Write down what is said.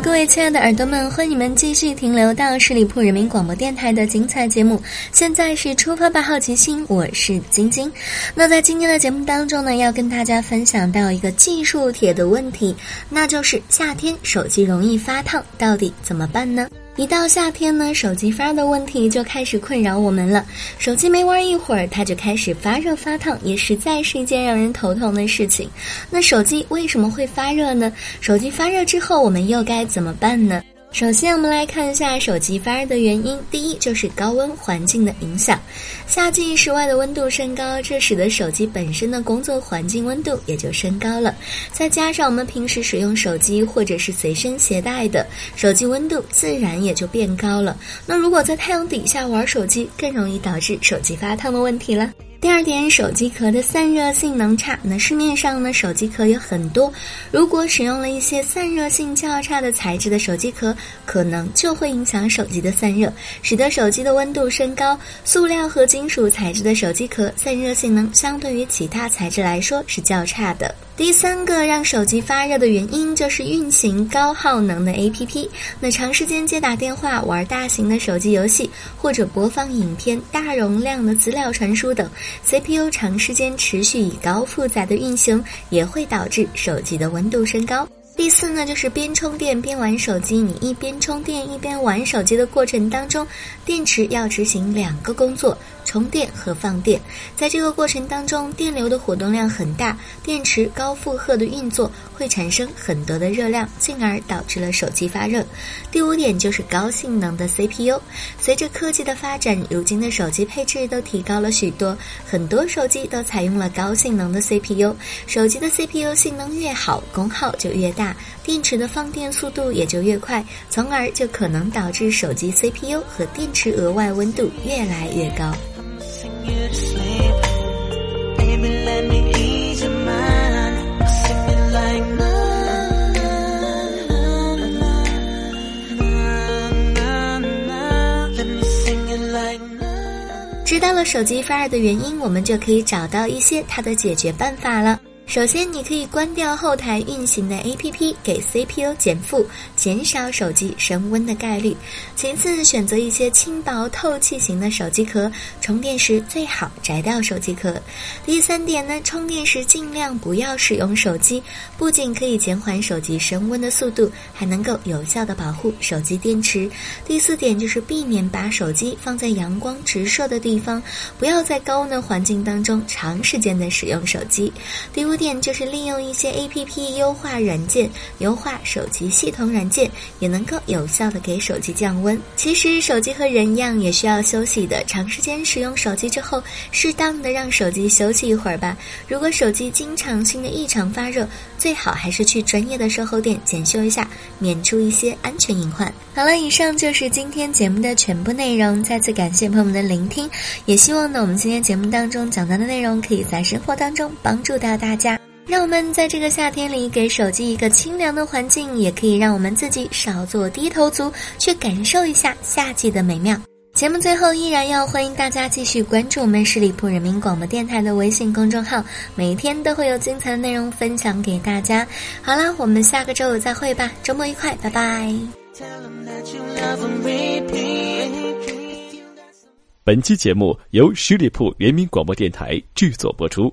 各位亲爱的耳朵们，欢迎你们继续停留到十里铺人民广播电台的精彩节目。现在是出发吧，好奇心，我是晶晶。那在今天的节目当中呢，要跟大家分享到一个技术帖的问题，那就是夏天手机容易发烫，到底怎么办呢？一到夏天呢，手机发热的问题就开始困扰我们了。手机没玩一会儿，它就开始发热发烫，也实在是一件让人头疼的事情。那手机为什么会发热呢？手机发热之后，我们又该怎么办呢？首先，我们来看一下手机发热的原因。第一，就是高温环境的影响。夏季室外的温度升高，这使得手机本身的工作环境温度也就升高了。再加上我们平时使用手机或者是随身携带的，手机温度自然也就变高了。那如果在太阳底下玩手机，更容易导致手机发烫的问题了。第二点，手机壳的散热性能差。那市面上呢，手机壳有很多，如果使用了一些散热性较差的材质的手机壳，可能就会影响手机的散热，使得手机的温度升高。塑料和金属材质的手机壳散热性能相对于其他材质来说是较差的。第三个让手机发热的原因就是运行高耗能的 APP。那长时间接打电话、玩大型的手机游戏或者播放影片、大容量的资料传输等，CPU 长时间持续以高负载的运行，也会导致手机的温度升高。第四呢，就是边充电边玩手机。你一边充电一边玩手机的过程当中，电池要执行两个工作：充电和放电。在这个过程当中，电流的活动量很大，电池高负荷的运作会产生很多的热量，进而导致了手机发热。第五点就是高性能的 CPU。随着科技的发展，如今的手机配置都提高了许多，很多手机都采用了高性能的 CPU。手机的 CPU 性能越好，功耗就越大。电池的放电速度也就越快，从而就可能导致手机 CPU 和电池额外温度越来越高。知道了手机发热的原因，我们就可以找到一些它的解决办法了。首先，你可以关掉后台运行的 APP，给 CPU 减负，减少手机升温的概率。其次，选择一些轻薄透气型的手机壳，充电时最好摘掉手机壳。第三点呢，充电时尽量不要使用手机，不仅可以减缓手机升温的速度，还能够有效的保护手机电池。第四点就是避免把手机放在阳光直射的地方，不要在高温的环境当中长时间的使用手机。第五。点就是利用一些 A P P 优化软件，优化手机系统软件，也能够有效的给手机降温。其实手机和人一样，也需要休息的。长时间使用手机之后，适当的让手机休息一会儿吧。如果手机经常性的异常发热，最好还是去专业的售后店检修一下，免除一些安全隐患。好了，以上就是今天节目的全部内容。再次感谢朋友们的聆听，也希望呢我们今天节目当中讲到的内容，可以在生活当中帮助到大家。让我们在这个夏天里给手机一个清凉的环境，也可以让我们自己少做低头族，去感受一下夏季的美妙。节目最后依然要欢迎大家继续关注我们十里铺人民广播电台的微信公众号，每天都会有精彩的内容分享给大家。好啦，我们下个周五再会吧，周末愉快，拜拜。本期节目由十里铺人民广播电台制作播出。